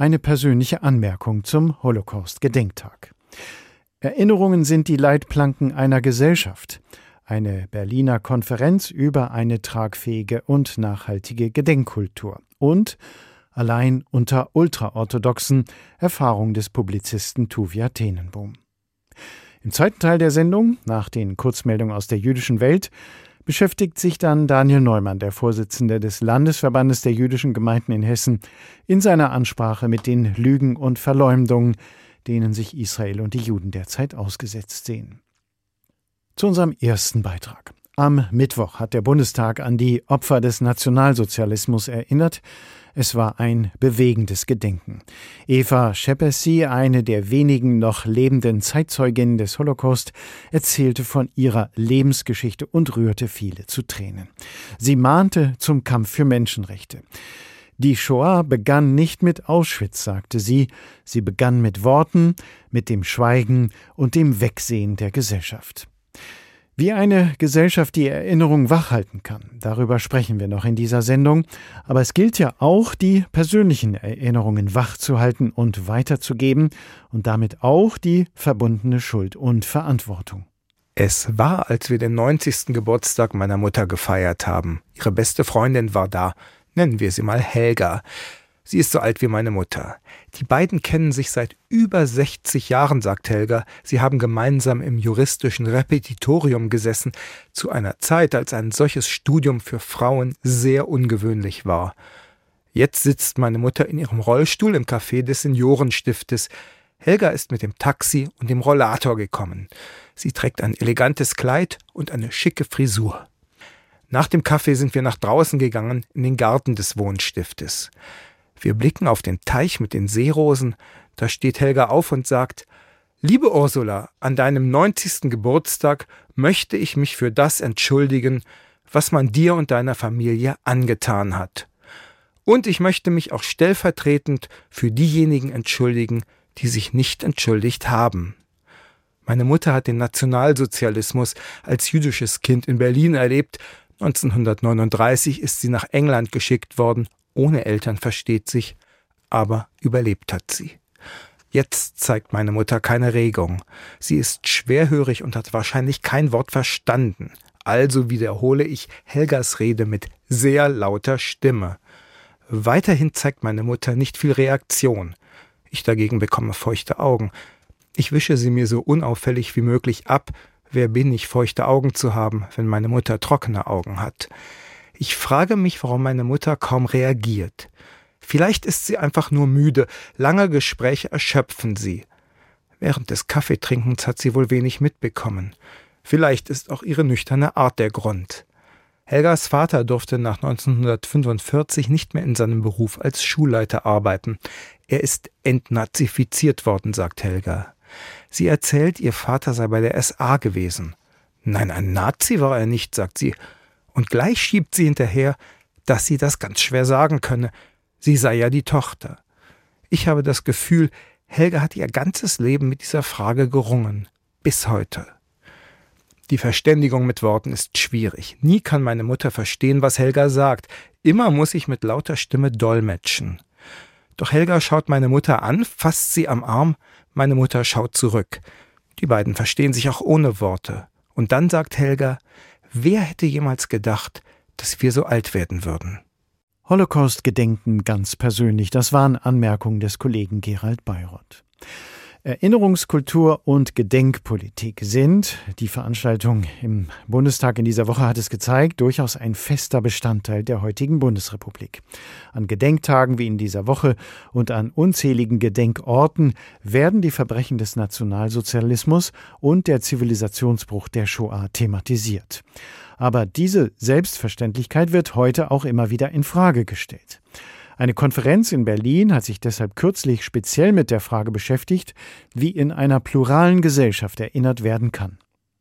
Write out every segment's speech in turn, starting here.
Eine persönliche Anmerkung zum Holocaust-Gedenktag. Erinnerungen sind die Leitplanken einer Gesellschaft. Eine Berliner Konferenz über eine tragfähige und nachhaltige Gedenkkultur. Und allein unter ultraorthodoxen Erfahrung des Publizisten Tuvia Tenenbohm. Im zweiten Teil der Sendung, nach den Kurzmeldungen aus der jüdischen Welt, beschäftigt sich dann Daniel Neumann, der Vorsitzende des Landesverbandes der jüdischen Gemeinden in Hessen, in seiner Ansprache mit den Lügen und Verleumdungen, denen sich Israel und die Juden derzeit ausgesetzt sehen. Zu unserem ersten Beitrag. Am Mittwoch hat der Bundestag an die Opfer des Nationalsozialismus erinnert, es war ein bewegendes Gedenken. Eva Schepesi, eine der wenigen noch lebenden Zeitzeuginnen des Holocaust, erzählte von ihrer Lebensgeschichte und rührte viele zu Tränen. Sie mahnte zum Kampf für Menschenrechte. Die Shoah begann nicht mit Auschwitz, sagte sie, sie begann mit Worten, mit dem Schweigen und dem Wegsehen der Gesellschaft. Wie eine Gesellschaft die Erinnerung wachhalten kann, darüber sprechen wir noch in dieser Sendung. Aber es gilt ja auch, die persönlichen Erinnerungen wachzuhalten und weiterzugeben und damit auch die verbundene Schuld und Verantwortung. Es war, als wir den 90. Geburtstag meiner Mutter gefeiert haben. Ihre beste Freundin war da. Nennen wir sie mal Helga. Sie ist so alt wie meine Mutter. Die beiden kennen sich seit über 60 Jahren, sagt Helga. Sie haben gemeinsam im juristischen Repetitorium gesessen, zu einer Zeit, als ein solches Studium für Frauen sehr ungewöhnlich war. Jetzt sitzt meine Mutter in ihrem Rollstuhl im Café des Seniorenstiftes. Helga ist mit dem Taxi und dem Rollator gekommen. Sie trägt ein elegantes Kleid und eine schicke Frisur. Nach dem Kaffee sind wir nach draußen gegangen in den Garten des Wohnstiftes. Wir blicken auf den Teich mit den Seerosen, da steht Helga auf und sagt Liebe Ursula, an deinem 90. Geburtstag möchte ich mich für das entschuldigen, was man dir und deiner Familie angetan hat. Und ich möchte mich auch stellvertretend für diejenigen entschuldigen, die sich nicht entschuldigt haben. Meine Mutter hat den Nationalsozialismus als jüdisches Kind in Berlin erlebt. 1939 ist sie nach England geschickt worden ohne Eltern versteht sich, aber überlebt hat sie. Jetzt zeigt meine Mutter keine Regung. Sie ist schwerhörig und hat wahrscheinlich kein Wort verstanden. Also wiederhole ich Helgas Rede mit sehr lauter Stimme. Weiterhin zeigt meine Mutter nicht viel Reaktion. Ich dagegen bekomme feuchte Augen. Ich wische sie mir so unauffällig wie möglich ab. Wer bin ich, feuchte Augen zu haben, wenn meine Mutter trockene Augen hat? Ich frage mich, warum meine Mutter kaum reagiert. Vielleicht ist sie einfach nur müde, lange Gespräche erschöpfen sie. Während des Kaffeetrinkens hat sie wohl wenig mitbekommen. Vielleicht ist auch ihre nüchterne Art der Grund. Helgas Vater durfte nach 1945 nicht mehr in seinem Beruf als Schulleiter arbeiten. Er ist entnazifiziert worden, sagt Helga. Sie erzählt, ihr Vater sei bei der SA gewesen. Nein, ein Nazi war er nicht, sagt sie, und gleich schiebt sie hinterher, dass sie das ganz schwer sagen könne. Sie sei ja die Tochter. Ich habe das Gefühl, Helga hat ihr ganzes Leben mit dieser Frage gerungen. Bis heute. Die Verständigung mit Worten ist schwierig. Nie kann meine Mutter verstehen, was Helga sagt. Immer muss ich mit lauter Stimme dolmetschen. Doch Helga schaut meine Mutter an, fasst sie am Arm, meine Mutter schaut zurück. Die beiden verstehen sich auch ohne Worte. Und dann sagt Helga, Wer hätte jemals gedacht, dass wir so alt werden würden? Holocaust-Gedenken ganz persönlich, das waren Anmerkungen des Kollegen Gerald Bayrott. Erinnerungskultur und Gedenkpolitik sind, die Veranstaltung im Bundestag in dieser Woche hat es gezeigt, durchaus ein fester Bestandteil der heutigen Bundesrepublik. An Gedenktagen wie in dieser Woche und an unzähligen Gedenkorten werden die Verbrechen des Nationalsozialismus und der Zivilisationsbruch der Shoah thematisiert. Aber diese Selbstverständlichkeit wird heute auch immer wieder in Frage gestellt. Eine Konferenz in Berlin hat sich deshalb kürzlich speziell mit der Frage beschäftigt, wie in einer pluralen Gesellschaft erinnert werden kann.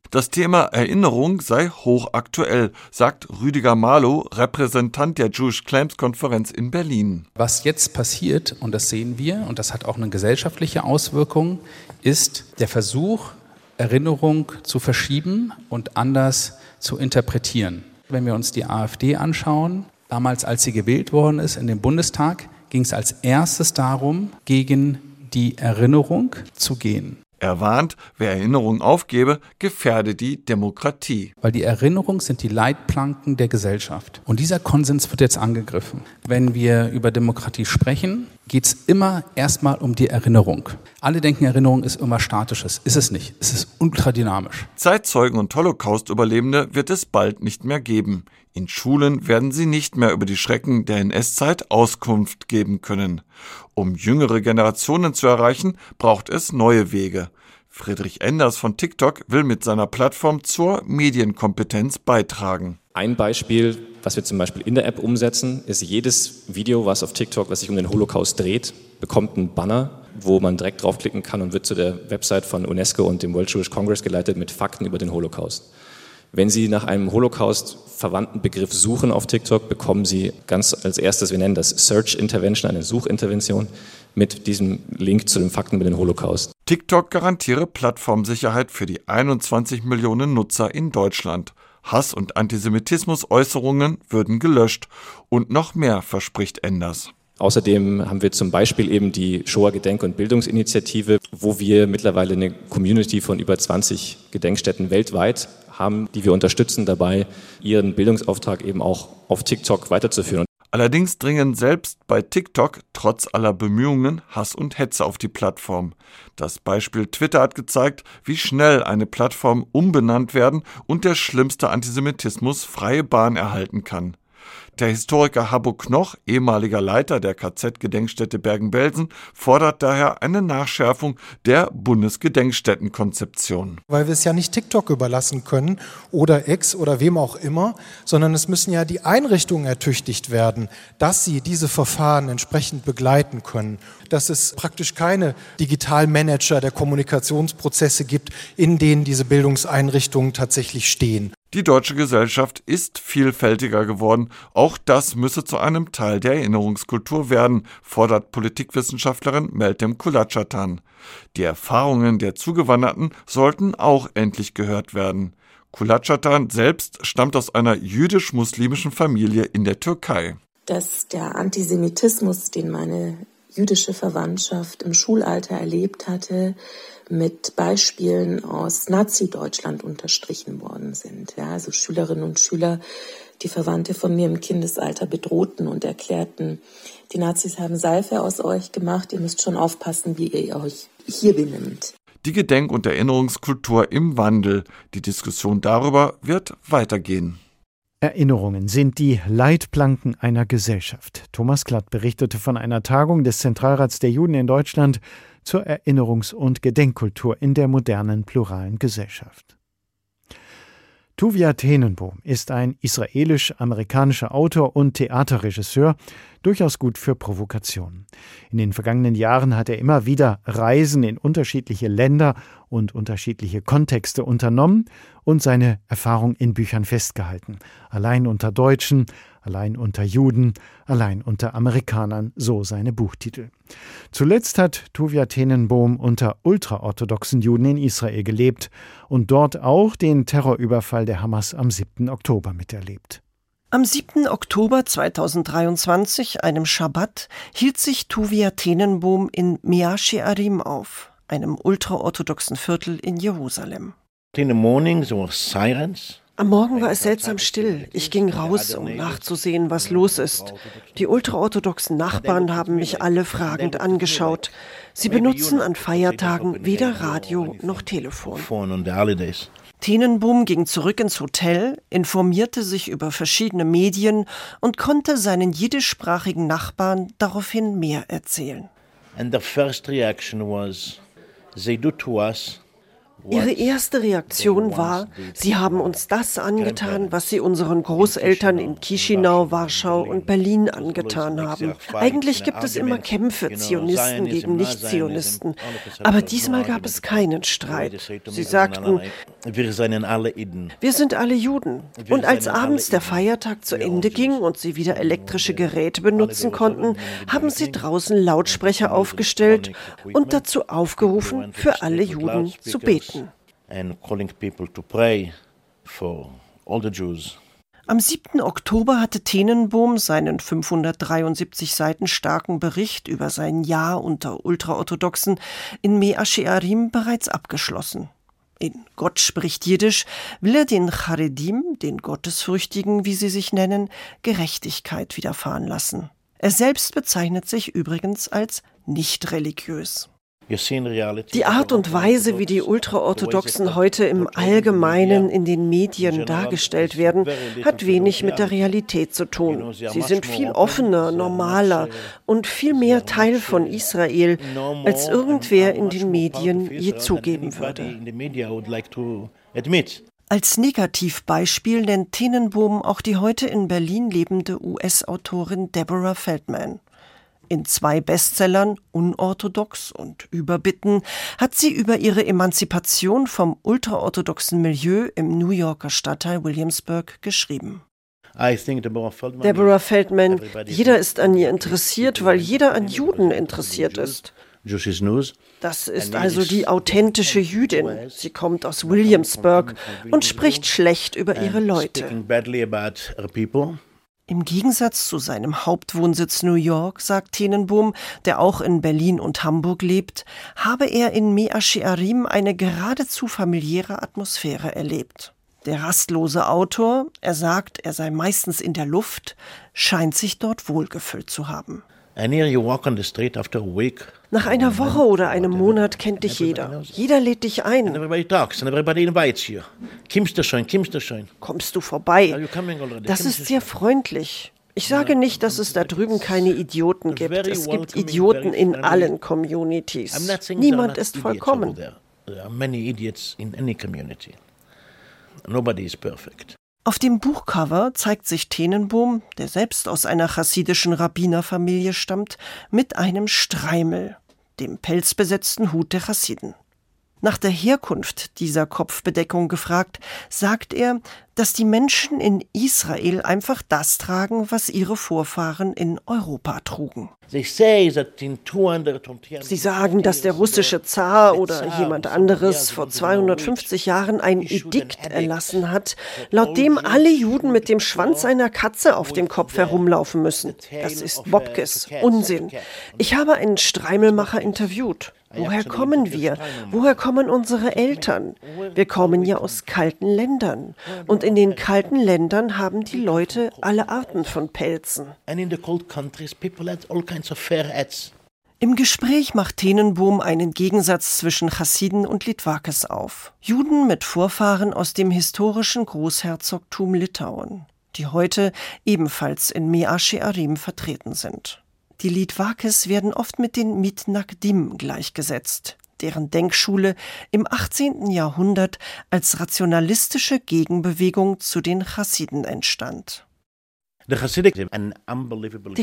Das Thema Erinnerung sei hochaktuell, sagt Rüdiger Marlow, Repräsentant der Jewish Claims Konferenz in Berlin. Was jetzt passiert, und das sehen wir, und das hat auch eine gesellschaftliche Auswirkung, ist der Versuch, Erinnerung zu verschieben und anders zu interpretieren. Wenn wir uns die AfD anschauen, damals als sie gewählt worden ist in den Bundestag, ging es als erstes darum, gegen die Erinnerung zu gehen. Er warnt, wer Erinnerungen aufgebe, gefährde die Demokratie. Weil die Erinnerungen sind die Leitplanken der Gesellschaft. Und dieser Konsens wird jetzt angegriffen. Wenn wir über Demokratie sprechen, geht es immer erstmal um die Erinnerung. Alle denken, Erinnerung ist immer Statisches. Ist es nicht. Es ist ultradynamisch. Zeitzeugen und Holocaust-Überlebende wird es bald nicht mehr geben. In Schulen werden sie nicht mehr über die Schrecken der NS-Zeit Auskunft geben können. Um jüngere Generationen zu erreichen, braucht es neue Wege. Friedrich Enders von TikTok will mit seiner Plattform zur Medienkompetenz beitragen. Ein Beispiel, was wir zum Beispiel in der App umsetzen, ist jedes Video, was auf TikTok, was sich um den Holocaust dreht, bekommt einen Banner, wo man direkt draufklicken kann und wird zu der Website von UNESCO und dem World Jewish Congress geleitet mit Fakten über den Holocaust. Wenn Sie nach einem Holocaust-verwandten Begriff suchen auf TikTok, bekommen Sie ganz als erstes, wir nennen das Search Intervention, eine Suchintervention mit diesem Link zu den Fakten über den Holocaust. TikTok garantiere Plattformsicherheit für die 21 Millionen Nutzer in Deutschland. Hass- und Antisemitismus-Äußerungen würden gelöscht und noch mehr verspricht Enders. Außerdem haben wir zum Beispiel eben die Shoah Gedenk- und Bildungsinitiative, wo wir mittlerweile eine Community von über 20 Gedenkstätten weltweit haben, die wir unterstützen dabei, ihren Bildungsauftrag eben auch auf TikTok weiterzuführen. Allerdings dringen selbst bei TikTok trotz aller Bemühungen Hass und Hetze auf die Plattform. Das Beispiel Twitter hat gezeigt, wie schnell eine Plattform umbenannt werden und der schlimmste Antisemitismus freie Bahn erhalten kann. Der Historiker Habbo Knoch, ehemaliger Leiter der KZ-Gedenkstätte Bergen-Belsen, fordert daher eine Nachschärfung der Bundesgedenkstättenkonzeption. Weil wir es ja nicht TikTok überlassen können oder X oder wem auch immer, sondern es müssen ja die Einrichtungen ertüchtigt werden, dass sie diese Verfahren entsprechend begleiten können. Dass es praktisch keine Digitalmanager der Kommunikationsprozesse gibt, in denen diese Bildungseinrichtungen tatsächlich stehen. Die deutsche Gesellschaft ist vielfältiger geworden. Auch das müsse zu einem Teil der Erinnerungskultur werden, fordert Politikwissenschaftlerin Meltem Kulachatan. Die Erfahrungen der Zugewanderten sollten auch endlich gehört werden. Kulachatan selbst stammt aus einer jüdisch-muslimischen Familie in der Türkei. Dass der Antisemitismus, den meine jüdische Verwandtschaft im Schulalter erlebt hatte, mit Beispielen aus Nazi-Deutschland unterstrichen worden sind. Ja, also Schülerinnen und Schüler, die Verwandte von mir im Kindesalter bedrohten und erklärten, die Nazis haben Seife aus euch gemacht, ihr müsst schon aufpassen, wie ihr euch hier benimmt. Die Gedenk- und Erinnerungskultur im Wandel. Die Diskussion darüber wird weitergehen. Erinnerungen sind die Leitplanken einer Gesellschaft. Thomas Klatt berichtete von einer Tagung des Zentralrats der Juden in Deutschland zur Erinnerungs- und Gedenkkultur in der modernen pluralen Gesellschaft. Tuvia Tenenbohm ist ein israelisch-amerikanischer Autor und Theaterregisseur, durchaus gut für Provokationen. In den vergangenen Jahren hat er immer wieder Reisen in unterschiedliche Länder und unterschiedliche Kontexte unternommen und seine Erfahrung in Büchern festgehalten. Allein unter Deutschen, allein unter Juden, allein unter Amerikanern, so seine Buchtitel. Zuletzt hat Tuvia Tenenbohm unter ultraorthodoxen Juden in Israel gelebt und dort auch den Terrorüberfall der Hamas am 7. Oktober miterlebt. Am 7. Oktober 2023, einem Schabbat, hielt sich Tuvia Tenenbohm in Mea Shearim auf, einem ultraorthodoxen Viertel in Jerusalem. In the morning there were sirens. Am Morgen war es seltsam still. Ich ging raus, um nachzusehen, was los ist. Die ultraorthodoxen Nachbarn haben mich alle fragend angeschaut. Sie benutzen an Feiertagen weder Radio noch Telefon. Tenenboom ging zurück ins Hotel, informierte sich über verschiedene Medien und konnte seinen jiddischsprachigen Nachbarn daraufhin mehr erzählen. And the first reaction was, they do to us Ihre erste Reaktion war, sie haben uns das angetan, was sie unseren Großeltern in Chisinau, Warschau und Berlin angetan haben. Eigentlich gibt es immer Kämpfe, Zionisten gegen Nicht-Zionisten. Aber diesmal gab es keinen Streit. Sie sagten, wir sind alle Juden. Und als abends der Feiertag zu Ende ging und sie wieder elektrische Geräte benutzen konnten, haben sie draußen Lautsprecher aufgestellt und dazu aufgerufen, für alle Juden zu beten. Am 7. Oktober hatte Tenenbohm seinen 573 Seiten starken Bericht über sein Jahr unter Ultraorthodoxen in Mea Shearim bereits abgeschlossen. In Gott spricht Jiddisch will er den Charedim, den Gottesfürchtigen, wie sie sich nennen, Gerechtigkeit widerfahren lassen. Er selbst bezeichnet sich übrigens als nicht religiös. Die Art und Weise, wie die Ultraorthodoxen heute im Allgemeinen in den Medien dargestellt werden, hat wenig mit der Realität zu tun. Sie sind viel offener, normaler und viel mehr Teil von Israel, als irgendwer in den Medien je zugeben würde. Als Negativbeispiel nennt Tenenbohm auch die heute in Berlin lebende US-Autorin Deborah Feldman. In zwei Bestsellern Unorthodox und Überbitten hat sie über ihre Emanzipation vom ultraorthodoxen Milieu im New Yorker Stadtteil Williamsburg geschrieben. Deborah Feldman, jeder ist an ihr interessiert, weil jeder an Juden interessiert ist. Das ist also die authentische Jüdin. Sie kommt aus Williamsburg und spricht schlecht über ihre Leute. Im Gegensatz zu seinem Hauptwohnsitz New York, sagt Tenenbohm, der auch in Berlin und Hamburg lebt, habe er in Mea Shearim eine geradezu familiäre Atmosphäre erlebt. Der rastlose Autor, er sagt, er sei meistens in der Luft, scheint sich dort wohlgefühlt zu haben. Nach einer Woche oder einem Monat kennt dich jeder. Jeder lädt dich ein. Kommst du vorbei? Das ist sehr freundlich. Ich sage nicht, dass es da drüben keine Idioten gibt. Es gibt Idioten in allen Communities. Niemand ist vollkommen. Nobody is perfect. Auf dem Buchcover zeigt sich Tenenbohm, der selbst aus einer chassidischen Rabbinerfamilie stammt, mit einem Streimel, dem pelzbesetzten Hut der Chassiden. Nach der Herkunft dieser Kopfbedeckung gefragt, sagt er, dass die Menschen in Israel einfach das tragen, was ihre Vorfahren in Europa trugen. Sie sagen, dass der russische Zar oder jemand anderes vor 250 Jahren ein Edikt erlassen hat, laut dem alle Juden mit dem Schwanz einer Katze auf dem Kopf herumlaufen müssen. Das ist Bobkes, Unsinn. Ich habe einen Streimelmacher interviewt. Woher kommen wir? Woher kommen unsere Eltern? Wir kommen ja aus kalten Ländern. Und in den kalten Ländern haben die Leute alle Arten von Pelzen. Im Gespräch macht Tenenbohm einen Gegensatz zwischen Chassiden und Litwakes auf. Juden mit Vorfahren aus dem historischen Großherzogtum Litauen, die heute ebenfalls in Mea Shearim vertreten sind. Die Litwakes werden oft mit den Mitnagdim gleichgesetzt, deren Denkschule im 18. Jahrhundert als rationalistische Gegenbewegung zu den Chassiden entstand. Die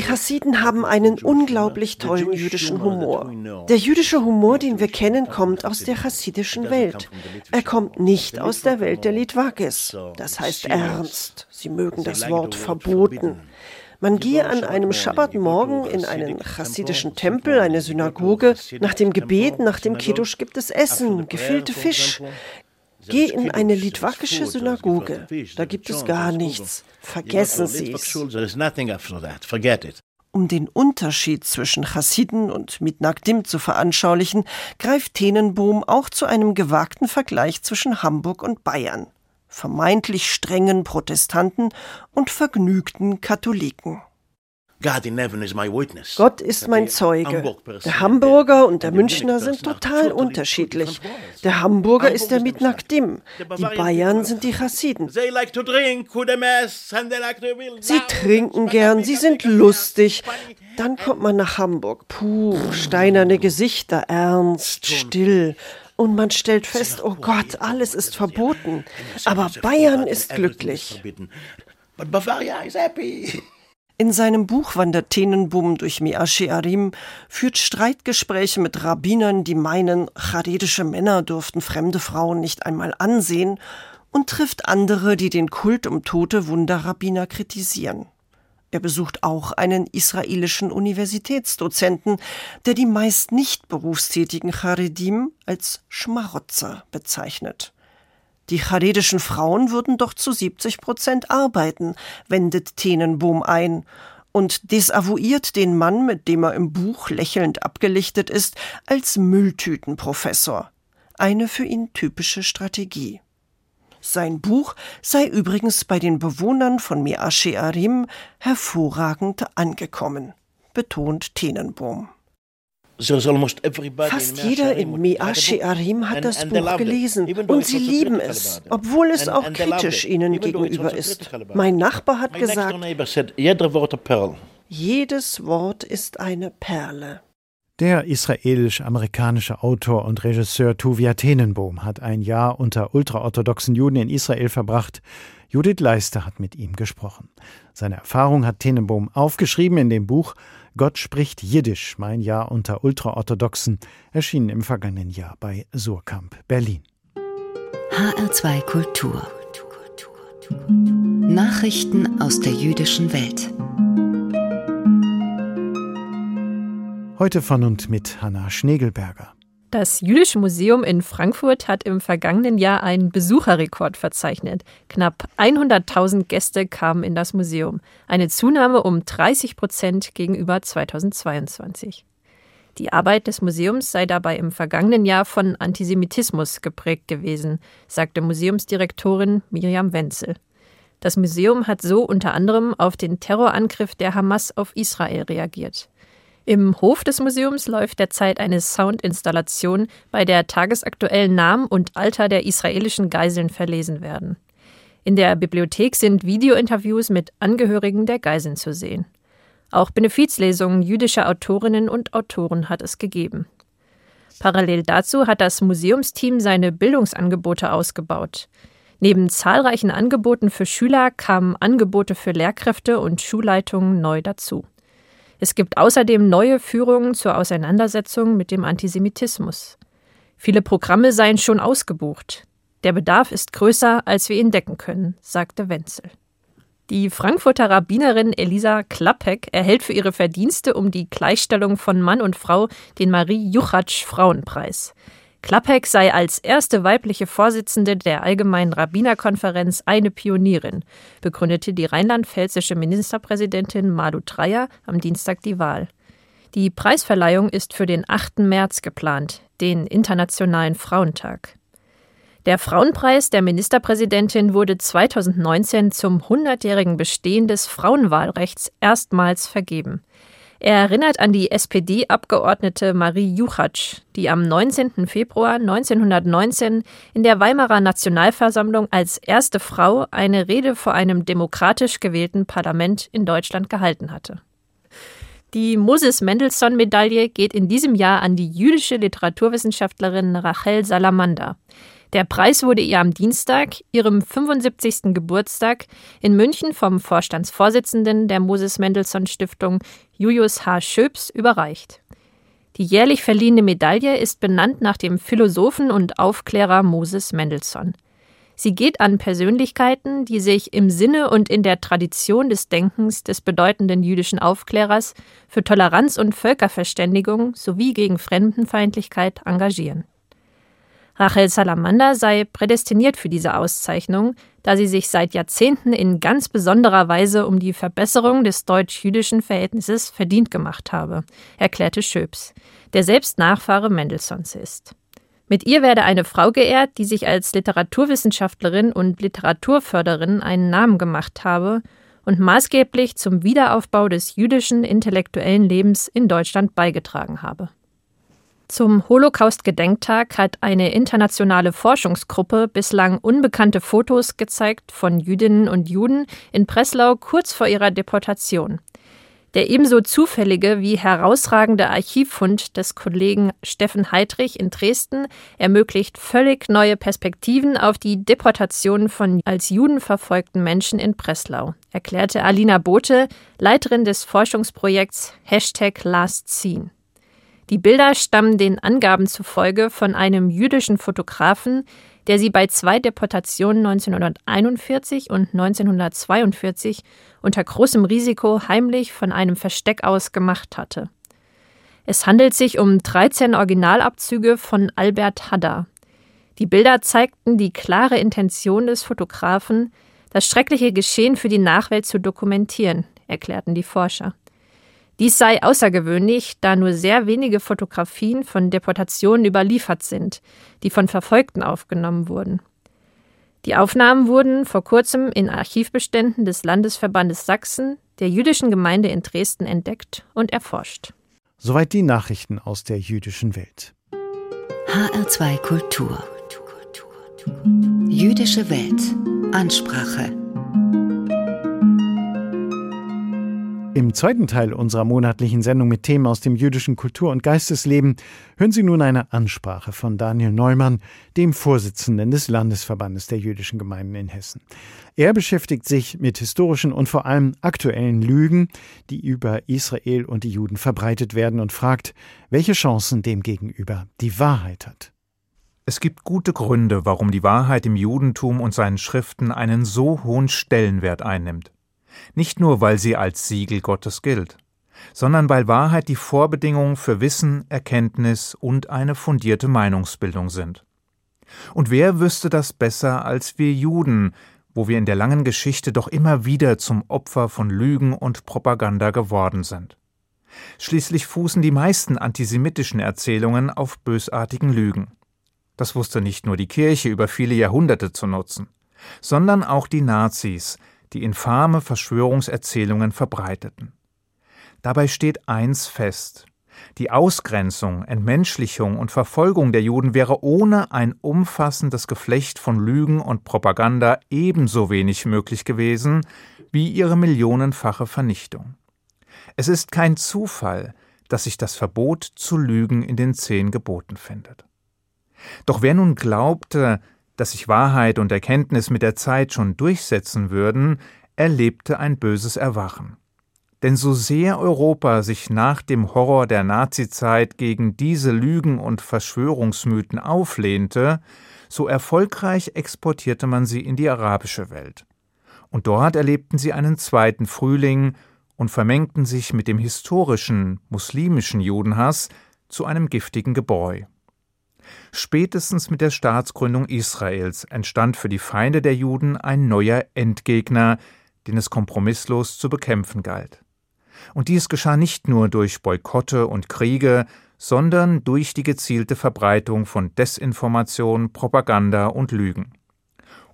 Chassiden haben einen unglaublich tollen jüdischen Humor. Der jüdische Humor, den wir kennen, kommt aus der chassidischen Welt. Er kommt nicht aus der Welt der Litwakes. Das heißt ernst. Sie mögen das Wort verboten. Man gehe an einem Schabbatmorgen in einen chassidischen Tempel, eine Synagoge. Nach dem Gebet, nach dem Kiddush gibt es Essen, gefüllte Fisch. Geh in eine litwakische Synagoge. Da gibt es gar nichts. Vergessen Sie es. Um den Unterschied zwischen Chassiden und Mitnagdim zu veranschaulichen, greift Tenenbohm auch zu einem gewagten Vergleich zwischen Hamburg und Bayern vermeintlich strengen Protestanten und vergnügten Katholiken. Gott ist mein Zeuge. Der Hamburger und der Münchner sind total unterschiedlich. Der Hamburger ist der Mitnagdim. Die Bayern sind die Chassiden. Sie trinken gern, sie sind lustig. Dann kommt man nach Hamburg. Puh, steinerne Gesichter, ernst, still. Und man stellt fest, oh Gott, alles ist verboten. Aber Bayern ist glücklich. In seinem Buch wandert Tenenbaum durch Mea Shearim, führt Streitgespräche mit Rabbinern, die meinen, charedische Männer dürften fremde Frauen nicht einmal ansehen, und trifft andere, die den Kult um tote Wunderrabbiner kritisieren. Er besucht auch einen israelischen Universitätsdozenten, der die meist nicht berufstätigen Charedim als Schmarotzer bezeichnet. Die charedischen Frauen würden doch zu 70 Prozent arbeiten, wendet Tenenbohm ein und desavouiert den Mann, mit dem er im Buch lächelnd abgelichtet ist, als Mülltütenprofessor. Eine für ihn typische Strategie. Sein Buch sei übrigens bei den Bewohnern von Me'asche Arim hervorragend angekommen, betont Tenenbaum. Fast jeder in Me'asche Arim hat das Buch gelesen. Und sie lieben es, obwohl es auch kritisch ihnen gegenüber ist. Mein Nachbar hat gesagt, jedes Wort ist eine Perle. Der israelisch-amerikanische Autor und Regisseur Tuvia Tenenbohm hat ein Jahr unter ultraorthodoxen Juden in Israel verbracht. Judith Leister hat mit ihm gesprochen. Seine Erfahrung hat Tenenbohm aufgeschrieben in dem Buch Gott spricht Jiddisch, mein Jahr unter Ultraorthodoxen, erschienen im vergangenen Jahr bei Surkamp, Berlin. HR2 Kultur. Nachrichten aus der jüdischen Welt. Heute von und mit Hanna Schnegelberger. Das Jüdische Museum in Frankfurt hat im vergangenen Jahr einen Besucherrekord verzeichnet. Knapp 100.000 Gäste kamen in das Museum, eine Zunahme um 30 Prozent gegenüber 2022. Die Arbeit des Museums sei dabei im vergangenen Jahr von Antisemitismus geprägt gewesen, sagte Museumsdirektorin Miriam Wenzel. Das Museum hat so unter anderem auf den Terrorangriff der Hamas auf Israel reagiert. Im Hof des Museums läuft derzeit eine Soundinstallation, bei der tagesaktuell Namen und Alter der israelischen Geiseln verlesen werden. In der Bibliothek sind Videointerviews mit Angehörigen der Geiseln zu sehen. Auch Benefizlesungen jüdischer Autorinnen und Autoren hat es gegeben. Parallel dazu hat das Museumsteam seine Bildungsangebote ausgebaut. Neben zahlreichen Angeboten für Schüler kamen Angebote für Lehrkräfte und Schulleitungen neu dazu. Es gibt außerdem neue Führungen zur Auseinandersetzung mit dem Antisemitismus. Viele Programme seien schon ausgebucht. Der Bedarf ist größer, als wir ihn decken können, sagte Wenzel. Die Frankfurter Rabbinerin Elisa Klappek erhält für ihre Verdienste um die Gleichstellung von Mann und Frau den Marie Juchatsch Frauenpreis. Klappek sei als erste weibliche Vorsitzende der Allgemeinen Rabbinerkonferenz eine Pionierin, begründete die rheinland-pfälzische Ministerpräsidentin Malu Dreyer am Dienstag die Wahl. Die Preisverleihung ist für den 8. März geplant, den Internationalen Frauentag. Der Frauenpreis der Ministerpräsidentin wurde 2019 zum 100-jährigen Bestehen des Frauenwahlrechts erstmals vergeben. Er erinnert an die SPD-Abgeordnete Marie Juchatsch, die am 19. Februar 1919 in der Weimarer Nationalversammlung als erste Frau eine Rede vor einem demokratisch gewählten Parlament in Deutschland gehalten hatte. Die Moses Mendelssohn-Medaille geht in diesem Jahr an die jüdische Literaturwissenschaftlerin Rachel Salamander. Der Preis wurde ihr am Dienstag, ihrem 75. Geburtstag, in München vom Vorstandsvorsitzenden der Moses Mendelssohn Stiftung Julius H. Schöps überreicht. Die jährlich verliehene Medaille ist benannt nach dem Philosophen und Aufklärer Moses Mendelssohn. Sie geht an Persönlichkeiten, die sich im Sinne und in der Tradition des Denkens des bedeutenden jüdischen Aufklärers für Toleranz und Völkerverständigung sowie gegen Fremdenfeindlichkeit engagieren. Rachel Salamander sei prädestiniert für diese Auszeichnung, da sie sich seit Jahrzehnten in ganz besonderer Weise um die Verbesserung des deutsch-jüdischen Verhältnisses verdient gemacht habe, erklärte Schöps, der selbst Nachfahre Mendelssohns ist. Mit ihr werde eine Frau geehrt, die sich als Literaturwissenschaftlerin und Literaturförderin einen Namen gemacht habe und maßgeblich zum Wiederaufbau des jüdischen intellektuellen Lebens in Deutschland beigetragen habe. Zum Holocaust-Gedenktag hat eine internationale Forschungsgruppe bislang unbekannte Fotos gezeigt von Jüdinnen und Juden in Breslau kurz vor ihrer Deportation. Der ebenso zufällige wie herausragende Archivfund des Kollegen Steffen Heidrich in Dresden ermöglicht völlig neue Perspektiven auf die Deportation von als Juden verfolgten Menschen in Breslau, erklärte Alina Bote, Leiterin des Forschungsprojekts Hashtag Last Scene. Die Bilder stammen den Angaben zufolge von einem jüdischen Fotografen, der sie bei zwei Deportationen 1941 und 1942 unter großem Risiko heimlich von einem Versteck aus gemacht hatte. Es handelt sich um 13 Originalabzüge von Albert Hadda. Die Bilder zeigten die klare Intention des Fotografen, das schreckliche Geschehen für die Nachwelt zu dokumentieren, erklärten die Forscher. Dies sei außergewöhnlich, da nur sehr wenige Fotografien von Deportationen überliefert sind, die von Verfolgten aufgenommen wurden. Die Aufnahmen wurden vor kurzem in Archivbeständen des Landesverbandes Sachsen der jüdischen Gemeinde in Dresden entdeckt und erforscht. Soweit die Nachrichten aus der jüdischen Welt. HR2 Kultur. Jüdische Welt. Ansprache. Im zweiten Teil unserer monatlichen Sendung mit Themen aus dem jüdischen Kultur- und Geistesleben hören Sie nun eine Ansprache von Daniel Neumann, dem Vorsitzenden des Landesverbandes der jüdischen Gemeinden in Hessen. Er beschäftigt sich mit historischen und vor allem aktuellen Lügen, die über Israel und die Juden verbreitet werden und fragt, welche Chancen demgegenüber die Wahrheit hat. Es gibt gute Gründe, warum die Wahrheit im Judentum und seinen Schriften einen so hohen Stellenwert einnimmt nicht nur weil sie als Siegel Gottes gilt, sondern weil Wahrheit die Vorbedingung für Wissen, Erkenntnis und eine fundierte Meinungsbildung sind. Und wer wüsste das besser als wir Juden, wo wir in der langen Geschichte doch immer wieder zum Opfer von Lügen und Propaganda geworden sind. Schließlich fußen die meisten antisemitischen Erzählungen auf bösartigen Lügen. Das wusste nicht nur die Kirche über viele Jahrhunderte zu nutzen, sondern auch die Nazis, die infame Verschwörungserzählungen verbreiteten. Dabei steht eins fest die Ausgrenzung, Entmenschlichung und Verfolgung der Juden wäre ohne ein umfassendes Geflecht von Lügen und Propaganda ebenso wenig möglich gewesen wie ihre millionenfache Vernichtung. Es ist kein Zufall, dass sich das Verbot zu lügen in den zehn Geboten findet. Doch wer nun glaubte, dass sich Wahrheit und Erkenntnis mit der Zeit schon durchsetzen würden, erlebte ein böses Erwachen. Denn so sehr Europa sich nach dem Horror der Nazizeit gegen diese Lügen und Verschwörungsmythen auflehnte, so erfolgreich exportierte man sie in die arabische Welt. Und dort erlebten sie einen zweiten Frühling und vermengten sich mit dem historischen muslimischen Judenhass zu einem giftigen Gebräu. Spätestens mit der Staatsgründung Israels entstand für die Feinde der Juden ein neuer Endgegner, den es kompromisslos zu bekämpfen galt. Und dies geschah nicht nur durch Boykotte und Kriege, sondern durch die gezielte Verbreitung von Desinformation, Propaganda und Lügen.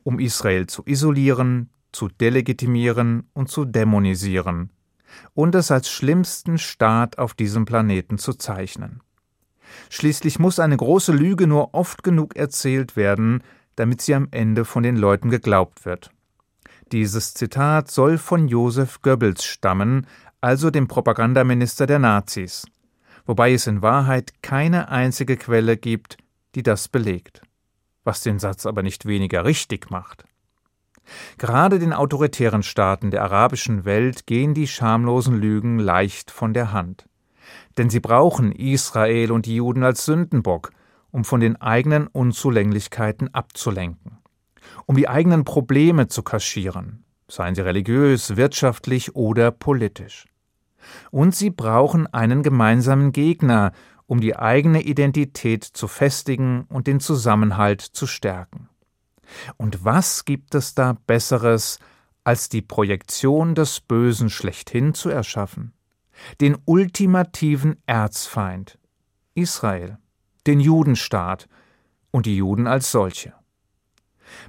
Um Israel zu isolieren, zu delegitimieren und zu dämonisieren und es als schlimmsten Staat auf diesem Planeten zu zeichnen. Schließlich muss eine große Lüge nur oft genug erzählt werden, damit sie am Ende von den Leuten geglaubt wird. Dieses Zitat soll von Josef Goebbels stammen, also dem Propagandaminister der Nazis, wobei es in Wahrheit keine einzige Quelle gibt, die das belegt, was den Satz aber nicht weniger richtig macht. Gerade den autoritären Staaten der arabischen Welt gehen die schamlosen Lügen leicht von der Hand denn sie brauchen Israel und die Juden als Sündenbock, um von den eigenen Unzulänglichkeiten abzulenken, um die eigenen Probleme zu kaschieren, seien sie religiös, wirtschaftlich oder politisch. Und sie brauchen einen gemeinsamen Gegner, um die eigene Identität zu festigen und den Zusammenhalt zu stärken. Und was gibt es da Besseres, als die Projektion des Bösen schlechthin zu erschaffen? Den ultimativen Erzfeind, Israel, den Judenstaat und die Juden als solche.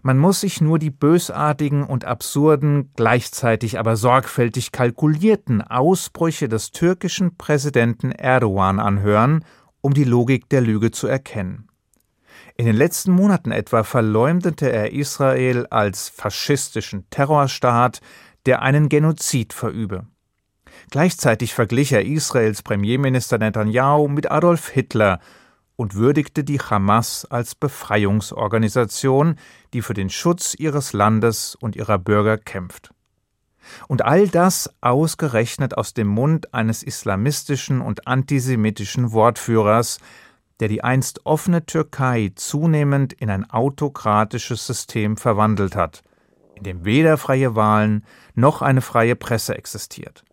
Man muss sich nur die bösartigen und absurden, gleichzeitig aber sorgfältig kalkulierten Ausbrüche des türkischen Präsidenten Erdogan anhören, um die Logik der Lüge zu erkennen. In den letzten Monaten etwa verleumdete er Israel als faschistischen Terrorstaat, der einen Genozid verübe. Gleichzeitig verglich er Israels Premierminister Netanyahu mit Adolf Hitler und würdigte die Hamas als Befreiungsorganisation, die für den Schutz ihres Landes und ihrer Bürger kämpft. Und all das ausgerechnet aus dem Mund eines islamistischen und antisemitischen Wortführers, der die einst offene Türkei zunehmend in ein autokratisches System verwandelt hat, in dem weder freie Wahlen noch eine freie Presse existiert.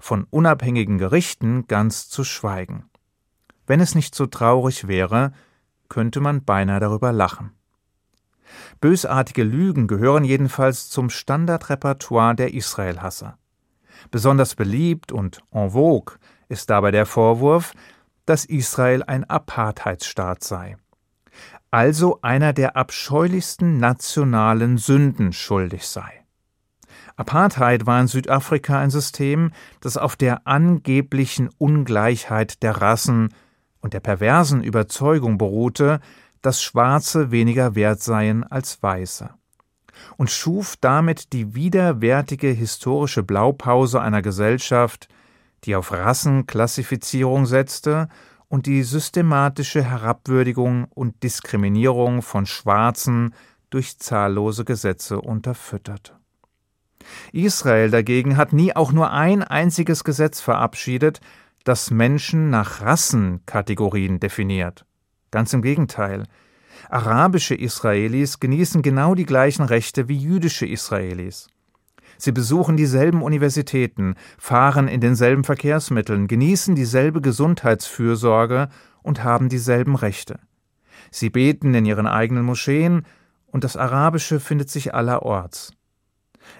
Von unabhängigen Gerichten ganz zu schweigen. Wenn es nicht so traurig wäre, könnte man beinahe darüber lachen. Bösartige Lügen gehören jedenfalls zum Standardrepertoire der Israelhasser. Besonders beliebt und en vogue ist dabei der Vorwurf, dass Israel ein Apartheidsstaat sei. Also einer der abscheulichsten nationalen Sünden schuldig sei. Apartheid war in Südafrika ein System, das auf der angeblichen Ungleichheit der Rassen und der perversen Überzeugung beruhte, dass Schwarze weniger wert seien als Weiße und schuf damit die widerwärtige historische Blaupause einer Gesellschaft, die auf Rassenklassifizierung setzte und die systematische Herabwürdigung und Diskriminierung von Schwarzen durch zahllose Gesetze unterfütterte. Israel dagegen hat nie auch nur ein einziges Gesetz verabschiedet, das Menschen nach Rassenkategorien definiert. Ganz im Gegenteil. Arabische Israelis genießen genau die gleichen Rechte wie jüdische Israelis. Sie besuchen dieselben Universitäten, fahren in denselben Verkehrsmitteln, genießen dieselbe Gesundheitsfürsorge und haben dieselben Rechte. Sie beten in ihren eigenen Moscheen, und das Arabische findet sich allerorts.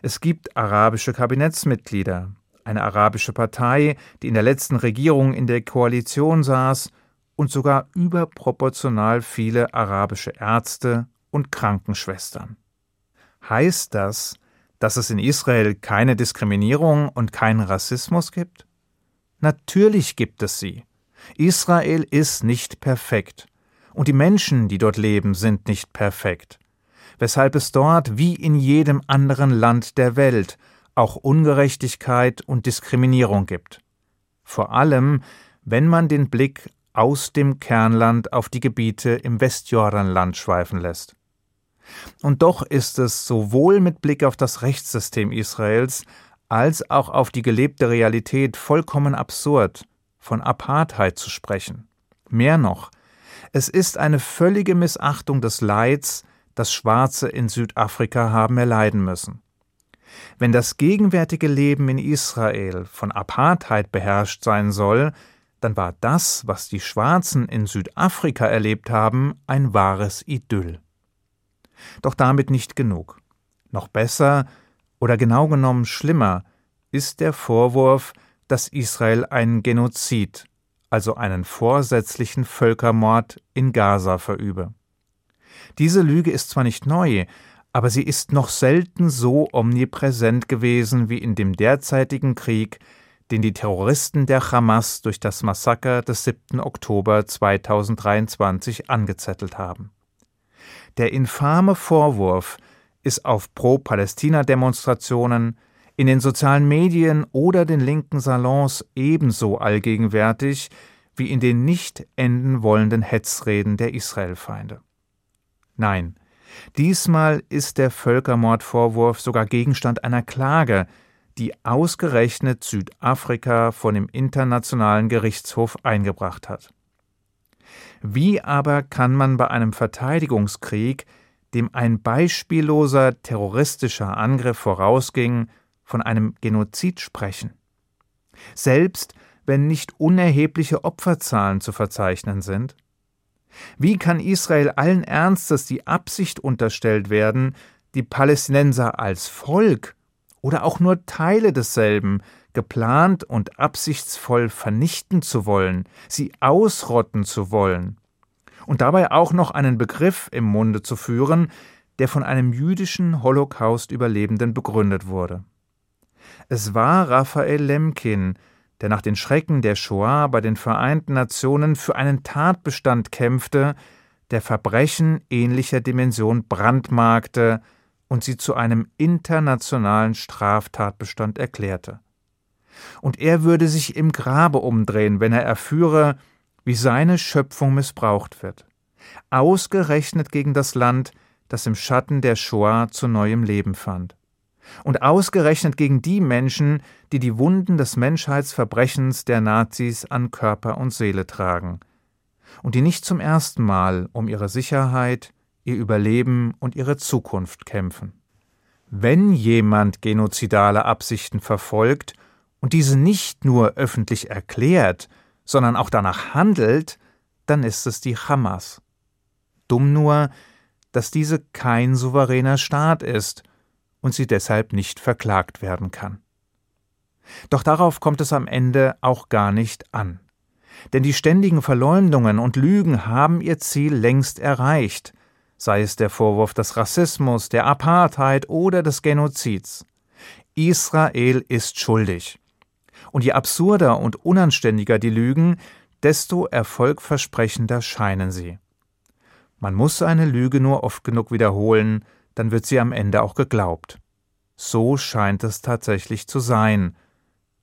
Es gibt arabische Kabinettsmitglieder, eine arabische Partei, die in der letzten Regierung in der Koalition saß, und sogar überproportional viele arabische Ärzte und Krankenschwestern. Heißt das, dass es in Israel keine Diskriminierung und keinen Rassismus gibt? Natürlich gibt es sie. Israel ist nicht perfekt. Und die Menschen, die dort leben, sind nicht perfekt. Weshalb es dort, wie in jedem anderen Land der Welt, auch Ungerechtigkeit und Diskriminierung gibt. Vor allem, wenn man den Blick aus dem Kernland auf die Gebiete im Westjordanland schweifen lässt. Und doch ist es sowohl mit Blick auf das Rechtssystem Israels als auch auf die gelebte Realität vollkommen absurd, von Apartheid zu sprechen. Mehr noch, es ist eine völlige Missachtung des Leids, das Schwarze in Südafrika haben erleiden müssen. Wenn das gegenwärtige Leben in Israel von Apartheid beherrscht sein soll, dann war das, was die Schwarzen in Südafrika erlebt haben, ein wahres Idyll. Doch damit nicht genug. Noch besser oder genau genommen schlimmer ist der Vorwurf, dass Israel einen Genozid, also einen vorsätzlichen Völkermord in Gaza verübe. Diese Lüge ist zwar nicht neu, aber sie ist noch selten so omnipräsent gewesen wie in dem derzeitigen Krieg, den die Terroristen der Hamas durch das Massaker des 7. Oktober 2023 angezettelt haben. Der infame Vorwurf ist auf Pro-Palästina-Demonstrationen, in den sozialen Medien oder den linken Salons ebenso allgegenwärtig wie in den nicht enden wollenden Hetzreden der Israelfeinde. Nein, diesmal ist der Völkermordvorwurf sogar Gegenstand einer Klage, die ausgerechnet Südafrika vor dem Internationalen Gerichtshof eingebracht hat. Wie aber kann man bei einem Verteidigungskrieg, dem ein beispielloser terroristischer Angriff vorausging, von einem Genozid sprechen? Selbst wenn nicht unerhebliche Opferzahlen zu verzeichnen sind? Wie kann Israel allen Ernstes die Absicht unterstellt werden, die Palästinenser als Volk oder auch nur Teile desselben geplant und absichtsvoll vernichten zu wollen, sie ausrotten zu wollen und dabei auch noch einen Begriff im Munde zu führen, der von einem jüdischen Holocaust-Überlebenden begründet wurde. Es war Raphael Lemkin, der nach den Schrecken der Shoah bei den Vereinten Nationen für einen Tatbestand kämpfte, der Verbrechen ähnlicher Dimension brandmarkte und sie zu einem internationalen Straftatbestand erklärte. Und er würde sich im Grabe umdrehen, wenn er erführe, wie seine Schöpfung missbraucht wird. Ausgerechnet gegen das Land, das im Schatten der Shoah zu neuem Leben fand. Und ausgerechnet gegen die Menschen, die die Wunden des Menschheitsverbrechens der Nazis an Körper und Seele tragen. Und die nicht zum ersten Mal um ihre Sicherheit, ihr Überleben und ihre Zukunft kämpfen. Wenn jemand genozidale Absichten verfolgt und diese nicht nur öffentlich erklärt, sondern auch danach handelt, dann ist es die Hamas. Dumm nur, dass diese kein souveräner Staat ist und sie deshalb nicht verklagt werden kann. Doch darauf kommt es am Ende auch gar nicht an. Denn die ständigen Verleumdungen und Lügen haben ihr Ziel längst erreicht, sei es der Vorwurf des Rassismus, der Apartheid oder des Genozids. Israel ist schuldig. Und je absurder und unanständiger die Lügen, desto erfolgversprechender scheinen sie. Man muss eine Lüge nur oft genug wiederholen, dann wird sie am Ende auch geglaubt. So scheint es tatsächlich zu sein,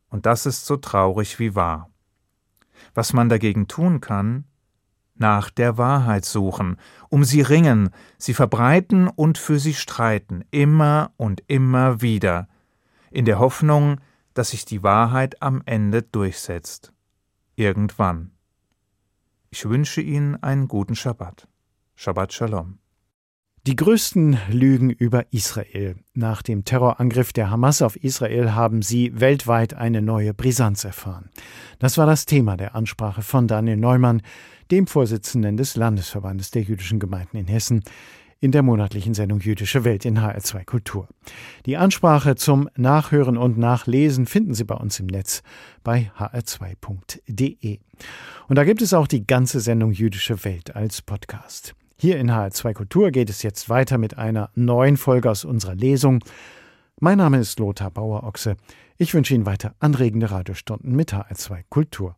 und das ist so traurig wie wahr. Was man dagegen tun kann, nach der Wahrheit suchen, um sie ringen, sie verbreiten und für sie streiten, immer und immer wieder, in der Hoffnung, dass sich die Wahrheit am Ende durchsetzt. Irgendwann. Ich wünsche Ihnen einen guten Schabbat. Shabbat Shalom. Die größten Lügen über Israel. Nach dem Terrorangriff der Hamas auf Israel haben sie weltweit eine neue Brisanz erfahren. Das war das Thema der Ansprache von Daniel Neumann, dem Vorsitzenden des Landesverbandes der jüdischen Gemeinden in Hessen, in der monatlichen Sendung Jüdische Welt in HR2 Kultur. Die Ansprache zum Nachhören und Nachlesen finden Sie bei uns im Netz bei hr2.de. Und da gibt es auch die ganze Sendung Jüdische Welt als Podcast. Hier in HR2 Kultur geht es jetzt weiter mit einer neuen Folge aus unserer Lesung. Mein Name ist Lothar Bauer-Ochse. Ich wünsche Ihnen weiter anregende Radiostunden mit HR2 Kultur.